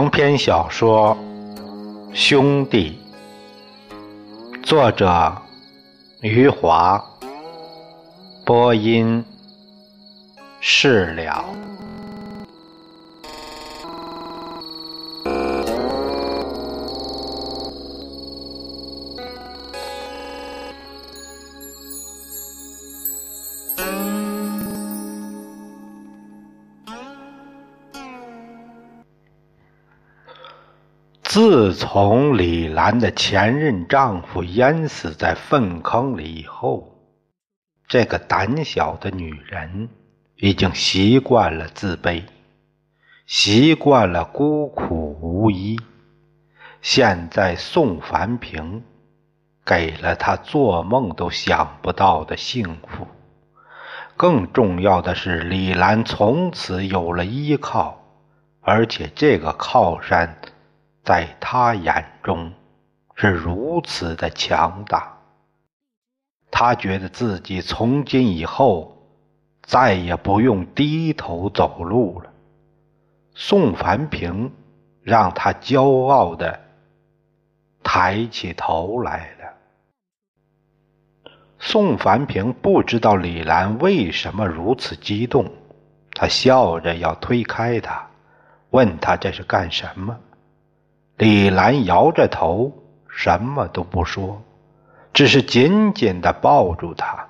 长篇小说《兄弟》，作者余华，播音释了。自从李兰的前任丈夫淹死在粪坑里以后，这个胆小的女人已经习惯了自卑，习惯了孤苦无依。现在宋凡平给了她做梦都想不到的幸福，更重要的是，李兰从此有了依靠，而且这个靠山。在他眼中是如此的强大，他觉得自己从今以后再也不用低头走路了。宋凡平让他骄傲的抬起头来了。宋凡平不知道李兰为什么如此激动，他笑着要推开他，问他这是干什么。李兰摇着头，什么都不说，只是紧紧地抱住他，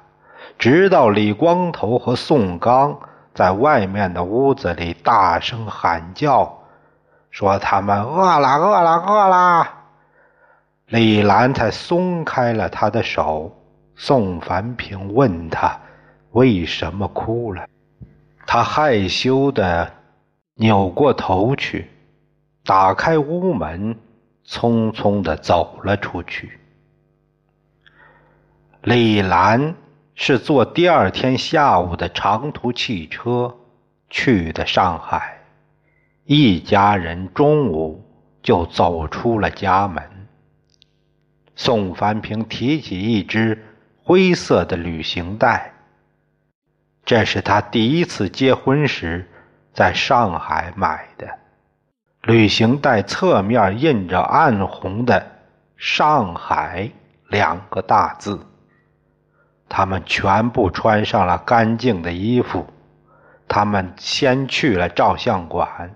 直到李光头和宋刚在外面的屋子里大声喊叫，说他们饿了，饿了，饿了。李兰才松开了他的手。宋凡平问他为什么哭了，他害羞地扭过头去。打开屋门，匆匆地走了出去。李兰是坐第二天下午的长途汽车去的上海，一家人中午就走出了家门。宋凡平提起一只灰色的旅行袋，这是他第一次结婚时在上海买的。旅行袋侧面印着暗红的“上海”两个大字。他们全部穿上了干净的衣服。他们先去了照相馆。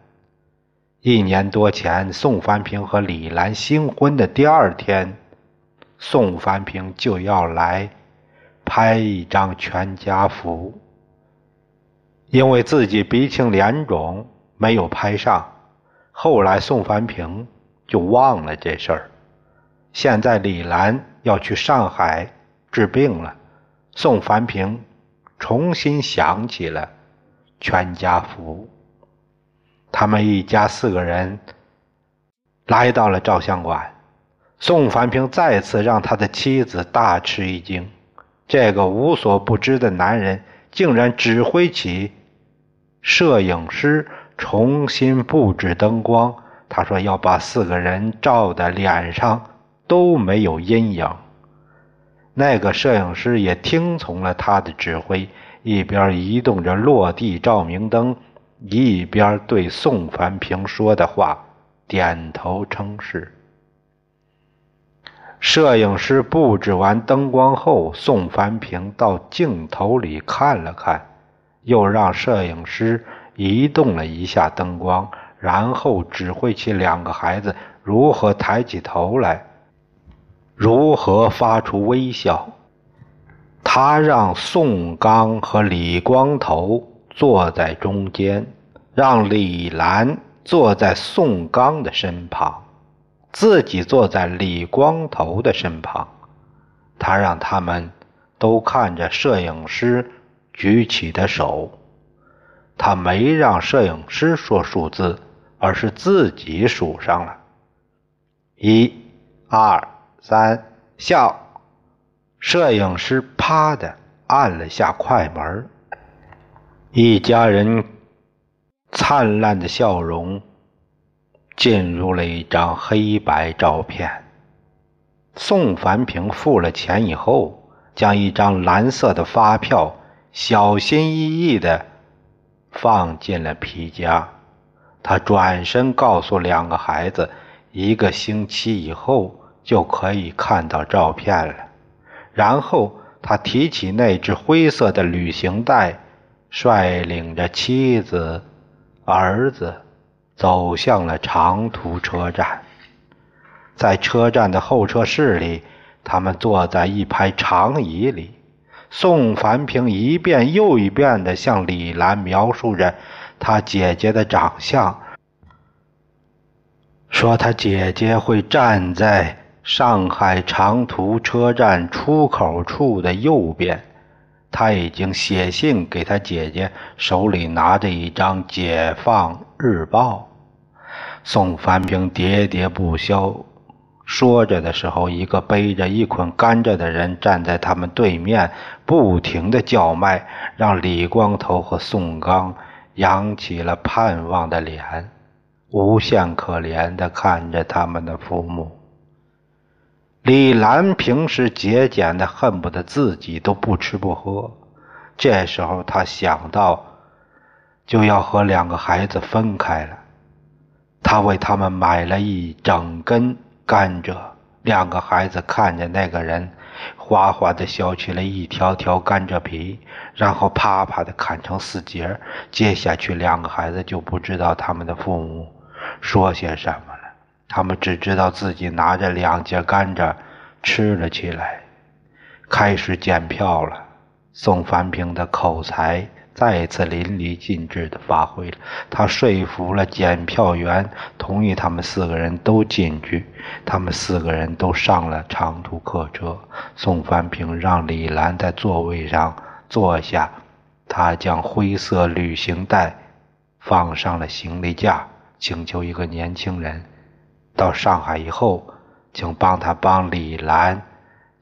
一年多前，宋凡平和李兰新婚的第二天，宋凡平就要来拍一张全家福，因为自己鼻青脸肿，没有拍上。后来，宋凡平就忘了这事儿。现在李兰要去上海治病了，宋凡平重新想起了全家福。他们一家四个人来到了照相馆，宋凡平再次让他的妻子大吃一惊：这个无所不知的男人竟然指挥起摄影师。重新布置灯光，他说要把四个人照的脸上都没有阴影。那个摄影师也听从了他的指挥，一边移动着落地照明灯，一边对宋凡平说的话点头称是。摄影师布置完灯光后，宋凡平到镜头里看了看，又让摄影师。移动了一下灯光，然后指挥起两个孩子如何抬起头来，如何发出微笑。他让宋刚和李光头坐在中间，让李兰坐在宋刚的身旁，自己坐在李光头的身旁。他让他们都看着摄影师举起的手。他没让摄影师说数字，而是自己数上了。一、二、三，笑！摄影师啪的按了下快门，一家人灿烂的笑容进入了一张黑白照片。宋凡平付了钱以后，将一张蓝色的发票小心翼翼的。放进了皮夹，他转身告诉两个孩子，一个星期以后就可以看到照片了。然后他提起那只灰色的旅行袋，率领着妻子、儿子走向了长途车站。在车站的候车室里，他们坐在一排长椅里。宋凡平一遍又一遍地向李兰描述着他姐姐的长相，说他姐姐会站在上海长途车站出口处的右边。他已经写信给他姐姐，手里拿着一张《解放日报》。宋凡平喋喋不休。说着的时候，一个背着一捆甘蔗的人站在他们对面，不停地叫卖，让李光头和宋刚扬起了盼望的脸，无限可怜地看着他们的父母。李兰平时节俭的恨不得自己都不吃不喝，这时候他想到就要和两个孩子分开了，他为他们买了一整根。甘蔗，两个孩子看着那个人，哗哗地削去了一条条甘蔗皮，然后啪啪地砍成四截。接下去，两个孩子就不知道他们的父母说些什么了，他们只知道自己拿着两节甘蔗吃了起来。开始检票了，宋凡平的口才。再一次淋漓尽致地发挥了，他说服了检票员，同意他们四个人都进去。他们四个人都上了长途客车。宋凡平让李兰在座位上坐下，他将灰色旅行袋放上了行李架，请求一个年轻人到上海以后，请帮他帮李兰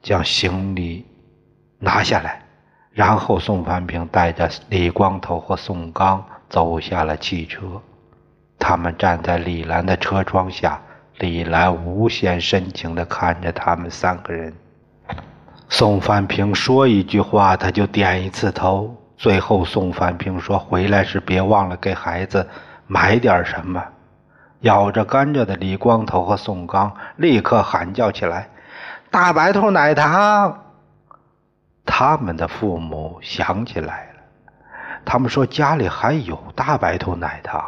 将行李拿下来。然后，宋凡平带着李光头和宋刚走下了汽车。他们站在李兰的车窗下，李兰无限深情地看着他们三个人。宋凡平说一句话，他就点一次头。最后，宋凡平说：“回来时别忘了给孩子买点什么。”咬着甘蔗的李光头和宋刚立刻喊叫起来：“大白兔奶糖！”他们的父母想起来了，他们说家里还有大白兔奶糖。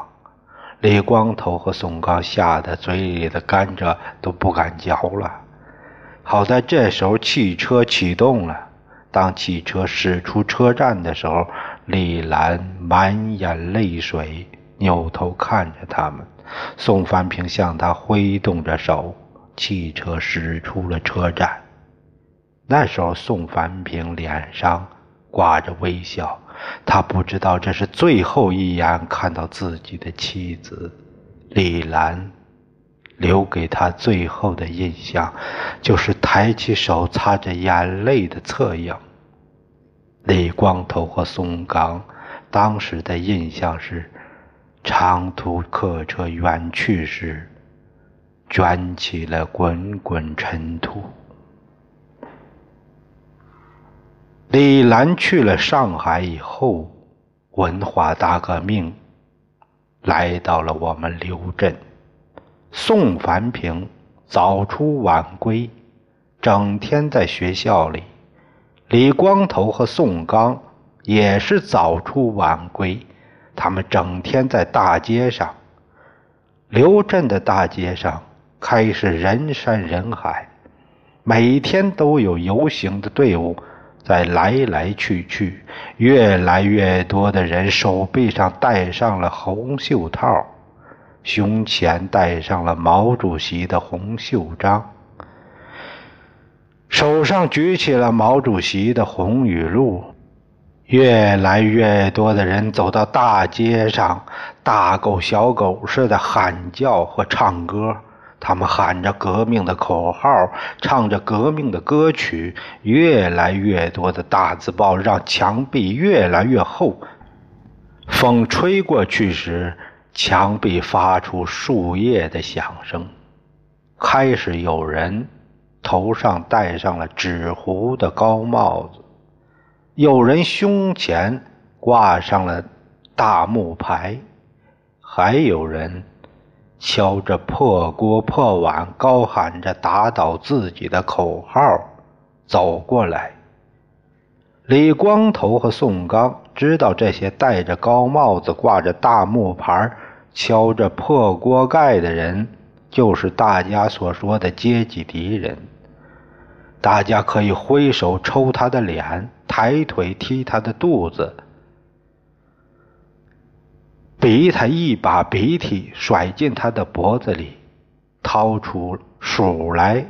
李光头和宋刚吓得嘴里的甘蔗都不敢嚼了。好在这时候汽车启动了，当汽车驶出车站的时候，李兰满眼泪水，扭头看着他们。宋凡平向他挥动着手，汽车驶出了车站。那时候，宋凡平脸上挂着微笑，他不知道这是最后一眼看到自己的妻子李兰，留给他最后的印象就是抬起手擦着眼泪的侧影。李光头和宋刚当时的印象是，长途客车远去时，卷起了滚滚尘土。李兰去了上海以后，文化大革命来到了我们刘镇。宋凡平早出晚归，整天在学校里；李光头和宋刚也是早出晚归，他们整天在大街上。刘镇的大街上开始人山人海，每天都有游行的队伍。在来来去去，越来越多的人手背上戴上了红袖套，胸前戴上了毛主席的红袖章，手上举起了毛主席的红雨露。越来越多的人走到大街上，大狗小狗似的喊叫和唱歌。他们喊着革命的口号，唱着革命的歌曲。越来越多的大字报让墙壁越来越厚。风吹过去时，墙壁发出树叶的响声。开始有人头上戴上了纸糊的高帽子，有人胸前挂上了大木牌。还有人敲着破锅破碗，高喊着打倒自己的口号走过来。李光头和宋刚知道，这些戴着高帽子、挂着大木牌、敲着破锅盖的人，就是大家所说的阶级敌人。大家可以挥手抽他的脸，抬腿踢他的肚子。逼他一把鼻涕甩进他的脖子里，掏出鼠来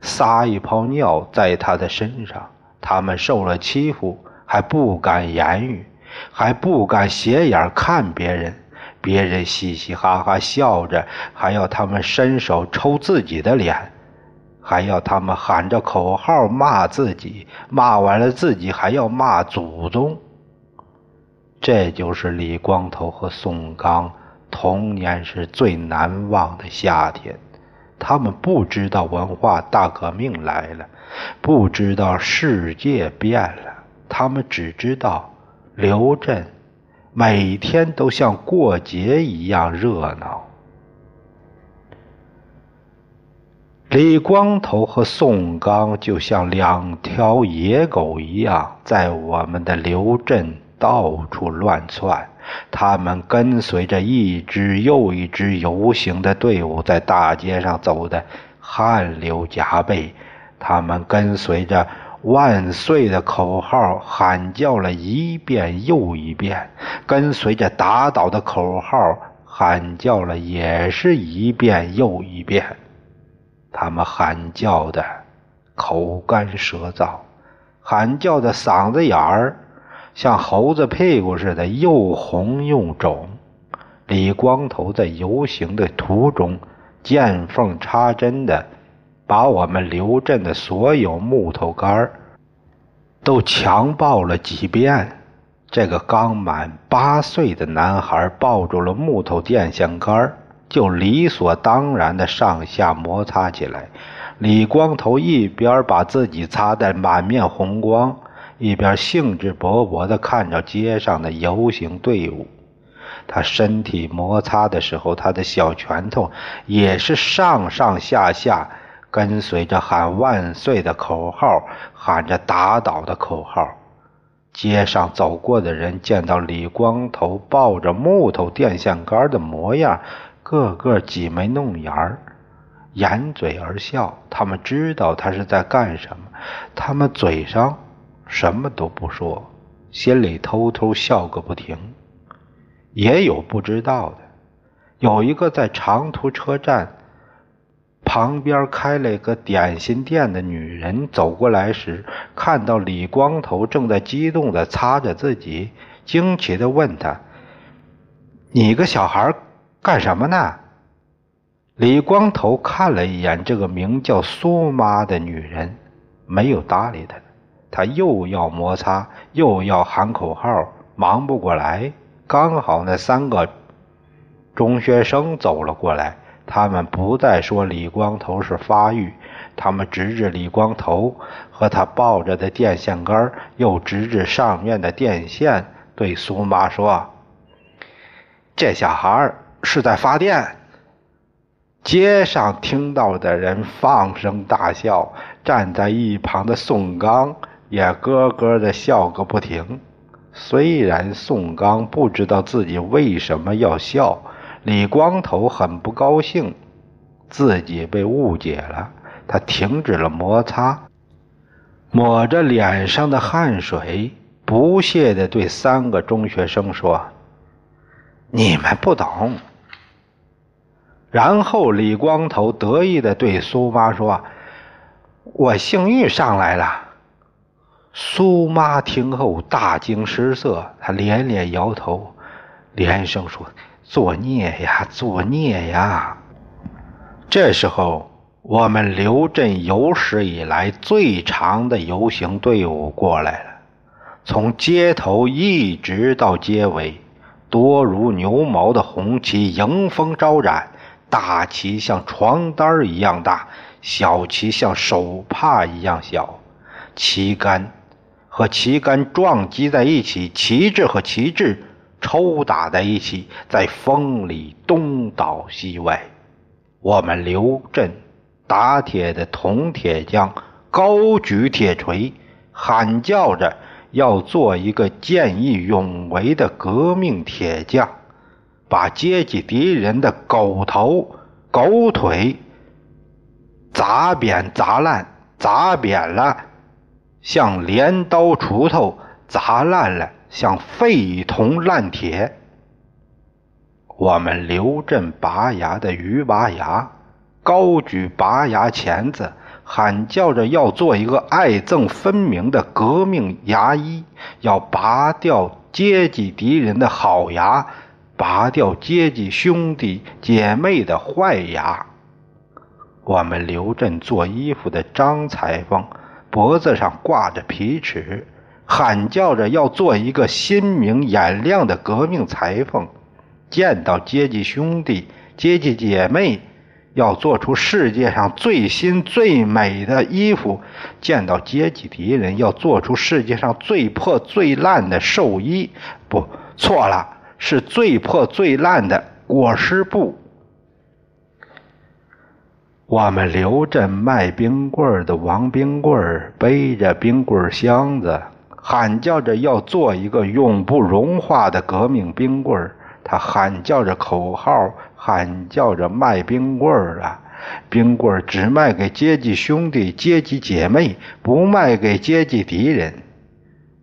撒一泡尿在他的身上。他们受了欺负，还不敢言语，还不敢斜眼看别人。别人嘻嘻哈哈笑着，还要他们伸手抽自己的脸，还要他们喊着口号骂自己。骂完了自己还要骂祖宗。这就是李光头和宋刚童年时最难忘的夏天。他们不知道文化大革命来了，不知道世界变了，他们只知道刘镇每天都像过节一样热闹。李光头和宋刚就像两条野狗一样，在我们的刘镇。到处乱窜，他们跟随着一支又一支游行的队伍，在大街上走的汗流浃背。他们跟随着“万岁”的口号喊叫了一遍又一遍，跟随着打倒的口号喊叫了也是一遍又一遍。他们喊叫的口干舌燥，喊叫的嗓子眼儿。像猴子屁股似的又红又肿。李光头在游行的途中见缝插针的把我们刘镇的所有木头杆都强暴了几遍。这个刚满八岁的男孩抱住了木头电线杆就理所当然的上下摩擦起来。李光头一边把自己擦得满面红光。一边兴致勃勃地看着街上的游行队伍，他身体摩擦的时候，他的小拳头也是上上下下跟随着喊万岁的口号，喊着打倒的口号。街上走过的人见到李光头抱着木头电线杆的模样，个个挤眉弄眼儿，掩嘴而笑。他们知道他是在干什么，他们嘴上。什么都不说，心里偷偷笑个不停。也有不知道的，有一个在长途车站旁边开了一个点心店的女人走过来时，看到李光头正在激动地擦着自己，惊奇地问他：“你个小孩干什么呢？”李光头看了一眼这个名叫苏妈的女人，没有搭理她。他又要摩擦，又要喊口号，忙不过来。刚好那三个中学生走了过来，他们不再说李光头是发育，他们指指李光头和他抱着的电线杆，又指指上面的电线，对苏妈说：“这小孩是在发电。”街上听到的人放声大笑，站在一旁的宋刚。也咯咯的笑个不停。虽然宋刚不知道自己为什么要笑，李光头很不高兴，自己被误解了。他停止了摩擦，抹着脸上的汗水，不屑地对三个中学生说：“你们不懂。”然后李光头得意地对苏妈说：“我姓玉上来了。”苏妈听后大惊失色，她连连摇头，连声说：“作孽呀，作孽呀！”这时候，我们刘镇有史以来最长的游行队伍过来了，从街头一直到街尾，多如牛毛的红旗迎风招展，大旗像床单一样大，小旗像手帕一样小，旗杆。和旗杆撞击在一起，旗帜和旗帜抽打在一起，在风里东倒西歪。我们刘镇打铁的铜铁匠高举铁锤，喊叫着要做一个见义勇为的革命铁匠，把阶级敌人的狗头、狗腿砸扁、砸烂、砸扁了，像镰刀、锄头。砸烂了，像废铜烂铁。我们刘镇拔牙的鱼拔牙，高举拔牙钳子，喊叫着要做一个爱憎分明的革命牙医，要拔掉阶级敌人的好牙，拔掉阶级兄弟姐妹的坏牙。我们刘镇做衣服的张裁缝，脖子上挂着皮尺。喊叫着要做一个心明眼亮的革命裁缝，见到阶级兄弟、阶级姐妹，要做出世界上最新最美的衣服；见到阶级敌人，要做出世界上最破最烂的寿衣。不，错了，是最破最烂的裹尸布。我们刘镇卖冰棍的王冰棍背着冰棍箱子。喊叫着要做一个永不融化的革命冰棍儿，他喊叫着口号，喊叫着卖冰棍儿啊！冰棍儿只卖给阶级兄弟、阶级姐妹，不卖给阶级敌人。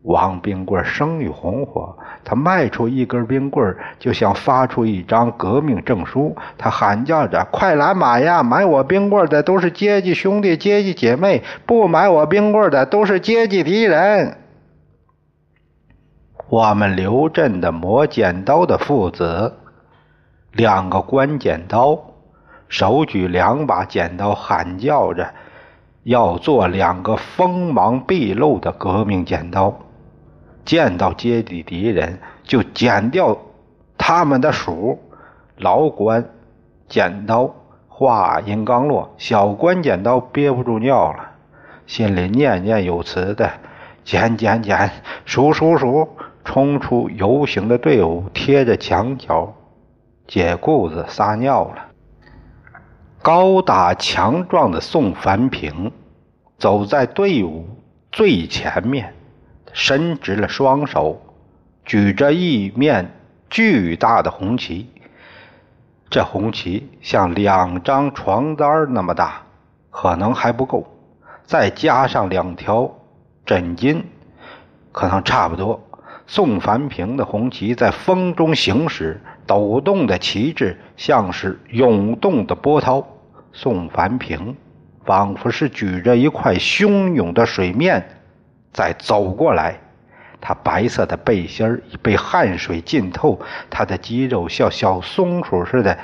王冰棍儿生意红火，他卖出一根冰棍，就像发出一张革命证书。他喊叫着：“快来买呀！买我冰棍的都是阶级兄弟、阶级姐妹，不买我冰棍的都是阶级敌人。”我们刘镇的磨剪刀的父子，两个关剪刀，手举两把剪刀，喊叫着要做两个锋芒毕露的革命剪刀。见到阶级敌人，就剪掉他们的属。老关剪刀话音刚落，小关剪刀憋不住尿了，心里念念有词的剪剪剪，数数数。冲出游行的队伍，贴着墙角，解裤子撒尿了。高大强壮的宋凡平走在队伍最前面，伸直了双手，举着一面巨大的红旗。这红旗像两张床单那么大，可能还不够，再加上两条枕巾，可能差不多。宋凡平的红旗在风中行驶，抖动的旗帜像是涌动的波涛。宋凡平仿佛是举着一块汹涌的水面在走过来，他白色的背心已被汗水浸透，他的肌肉像小松鼠似的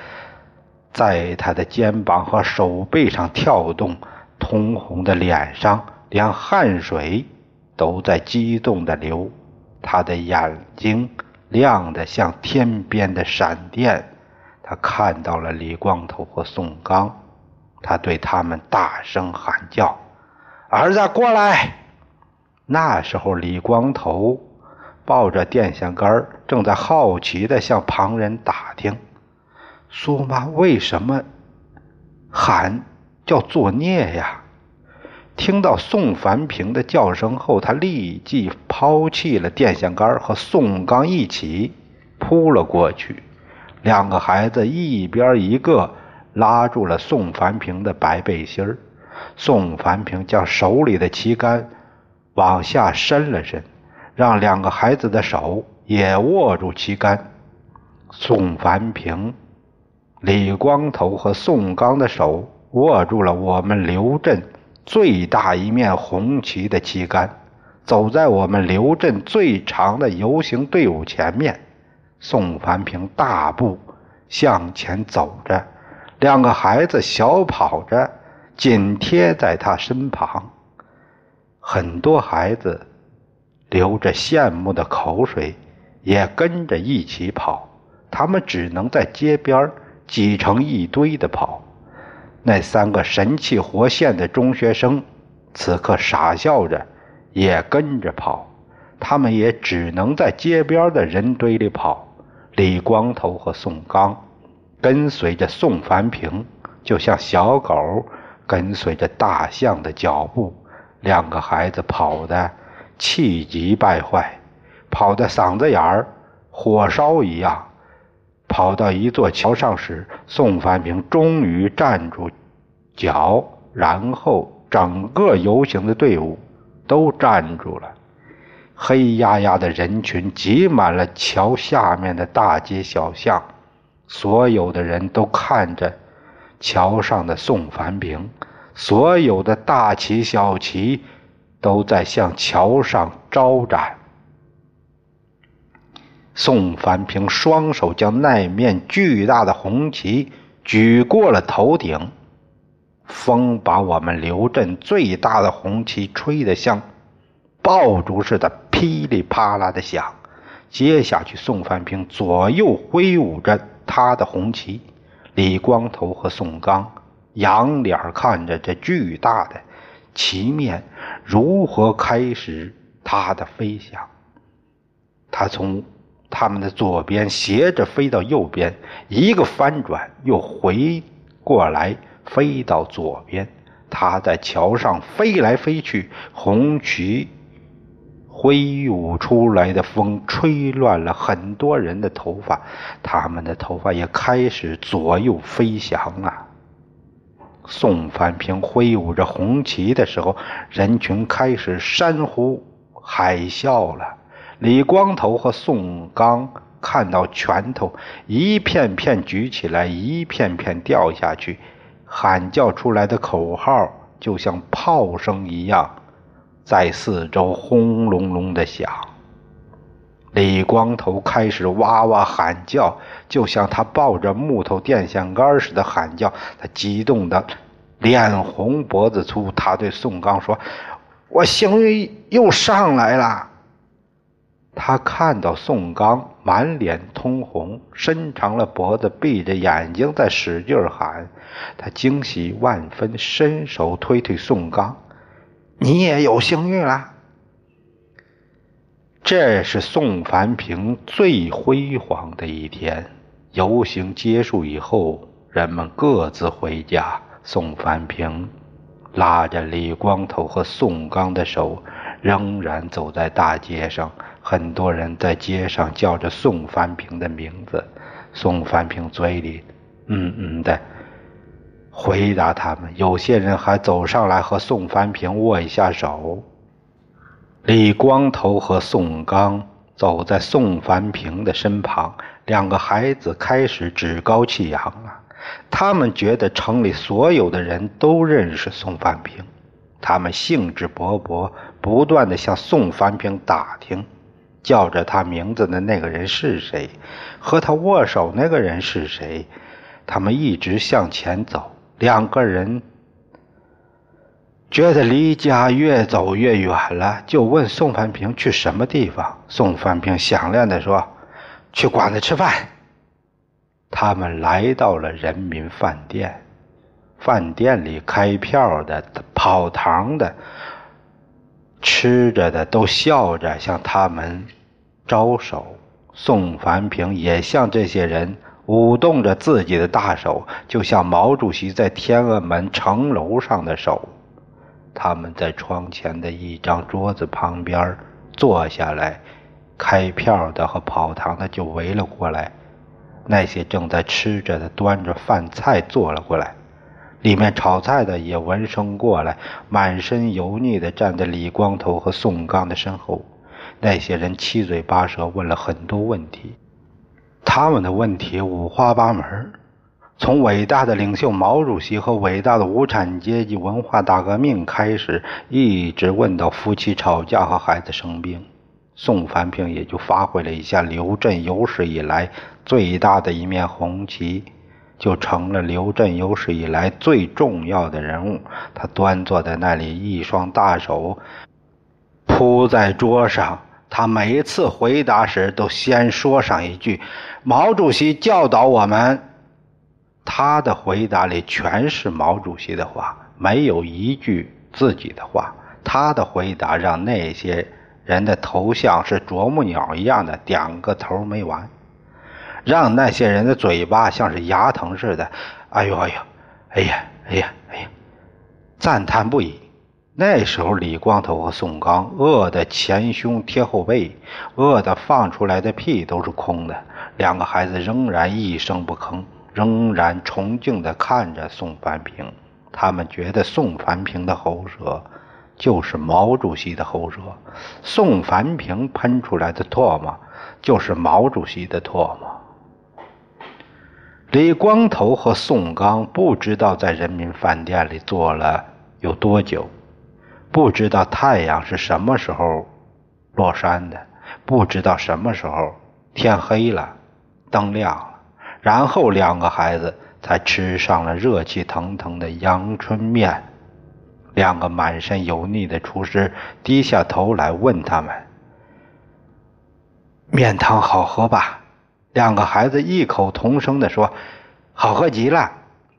在他的肩膀和手背上跳动，通红的脸上连汗水都在激动地流。他的眼睛亮得像天边的闪电，他看到了李光头和宋刚，他对他们大声喊叫：“儿子，过来！”那时候，李光头抱着电线杆，正在好奇地向旁人打听：“苏妈为什么喊叫作孽呀？”听到宋凡平的叫声后，他立即抛弃了电线杆，和宋刚一起扑了过去。两个孩子一边一个拉住了宋凡平的白背心儿。宋凡平将手里的旗杆往下伸了伸，让两个孩子的手也握住旗杆。宋凡平、李光头和宋刚的手握住了我们刘镇。最大一面红旗的旗杆，走在我们刘镇最长的游行队伍前面。宋凡平大步向前走着，两个孩子小跑着，紧贴在他身旁。很多孩子流着羡慕的口水，也跟着一起跑。他们只能在街边挤成一堆的跑。那三个神气活现的中学生，此刻傻笑着，也跟着跑。他们也只能在街边的人堆里跑。李光头和宋刚跟随着宋凡平，就像小狗跟随着大象的脚步。两个孩子跑得气急败坏，跑得嗓子眼儿火烧一样。跑到一座桥上时，宋凡平终于站住脚，然后整个游行的队伍都站住了。黑压压的人群挤满了桥下面的大街小巷，所有的人都看着桥上的宋凡平，所有的大旗小旗都在向桥上招展。宋凡平双手将那面巨大的红旗举过了头顶，风把我们刘镇最大的红旗吹得像爆竹似的。噼里啪啦的响，接下去，宋凡平左右挥舞着他的红旗，李光头和宋刚仰脸看着这巨大的旗面如何开始它的飞翔。他从他们的左边斜着飞到右边，一个翻转又回过来飞到左边。他在桥上飞来飞去，红旗。挥舞出来的风吹乱了很多人的头发，他们的头发也开始左右飞翔了。宋凡平挥舞着红旗的时候，人群开始山呼海啸了。李光头和宋刚看到拳头一片片举起来，一片片掉下去，喊叫出来的口号就像炮声一样。在四周轰隆隆的响，李光头开始哇哇喊叫，就像他抱着木头电线杆似的喊叫。他激动的脸红脖子粗。他对宋刚说：“我幸运又上来了。”他看到宋刚满脸通红，伸长了脖子，闭着眼睛在使劲喊，他惊喜万分，伸手推推宋刚。你也有幸运了。这是宋凡平最辉煌的一天。游行结束以后，人们各自回家。宋凡平拉着李光头和宋刚的手，仍然走在大街上。很多人在街上叫着宋凡平的名字。宋凡平嘴里嗯嗯的。回答他们，有些人还走上来和宋凡平握一下手。李光头和宋刚走在宋凡平的身旁，两个孩子开始趾高气扬了。他们觉得城里所有的人都认识宋凡平，他们兴致勃勃，不断地向宋凡平打听，叫着他名字的那个人是谁，和他握手那个人是谁。他们一直向前走。两个人觉得离家越走越远了，就问宋凡平去什么地方。宋凡平响亮地说：“去馆子吃饭。”他们来到了人民饭店，饭店里开票的、跑堂的、吃着的都笑着向他们招手。宋凡平也向这些人。舞动着自己的大手，就像毛主席在天安门城楼上的手。他们在窗前的一张桌子旁边坐下来，开票的和跑堂的就围了过来。那些正在吃着的端着饭菜坐了过来，里面炒菜的也闻声过来，满身油腻的站在李光头和宋刚的身后。那些人七嘴八舌问了很多问题。他们的问题五花八门，从伟大的领袖毛主席和伟大的无产阶级文化大革命开始，一直问到夫妻吵架和孩子生病。宋凡平也就发挥了一下刘震有史以来最大的一面红旗，就成了刘震有史以来最重要的人物。他端坐在那里，一双大手铺在桌上。他每一次回答时，都先说上一句：“毛主席教导我们。”他的回答里全是毛主席的话，没有一句自己的话。他的回答让那些人的头像是啄木鸟一样的，点个头没完，让那些人的嘴巴像是牙疼似的。哎呦哎呦，哎呀哎呀哎呀，赞叹不已。那时候，李光头和宋刚饿得前胸贴后背，饿得放出来的屁都是空的。两个孩子仍然一声不吭，仍然崇敬地看着宋凡平。他们觉得宋凡平的喉舌。就是毛主席的喉舌，宋凡平喷出来的唾沫就是毛主席的唾沫。李光头和宋刚不知道在人民饭店里坐了有多久，不知道太阳是什么时候落山的，不知道什么时候天黑了，灯亮，然后两个孩子才吃上了热气腾腾的阳春面。两个满身油腻的厨师低下头来问他们：“面汤好喝吧？”两个孩子异口同声地说：“好喝极了。”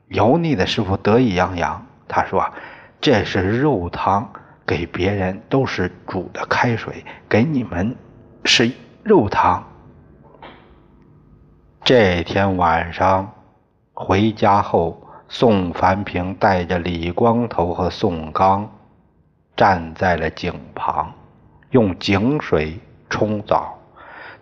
油腻的师傅得意洋洋，他说：“这是肉汤，给别人都是煮的开水，给你们是肉汤。”这天晚上回家后。宋凡平带着李光头和宋刚站在了井旁，用井水冲澡。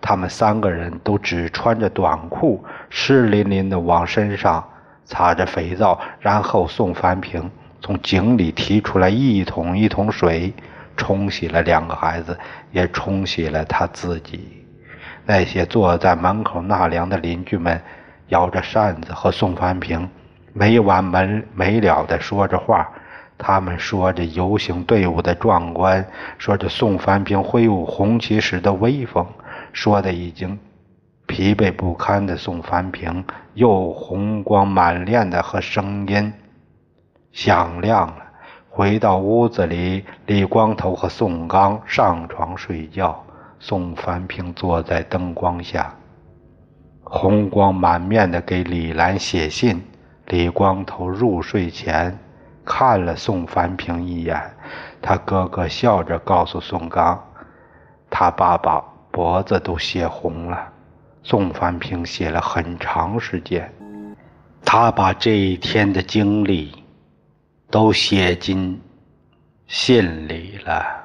他们三个人都只穿着短裤，湿淋淋的往身上擦着肥皂。然后宋凡平从井里提出来一桶一桶水，冲洗了两个孩子，也冲洗了他自己。那些坐在门口纳凉的邻居们摇着扇子和宋凡平。没完没没了地说着话，他们说着游行队伍的壮观，说着宋凡平挥舞红旗时的威风，说的已经疲惫不堪的宋凡平又红光满面的和声音响亮了。回到屋子里，李光头和宋刚上床睡觉，宋凡平坐在灯光下，红光满面的给李兰写信。李光头入睡前看了宋凡平一眼，他咯咯笑着告诉宋刚：“他爸爸脖子都写红了。”宋凡平写了很长时间，他把这一天的经历都写进信里了。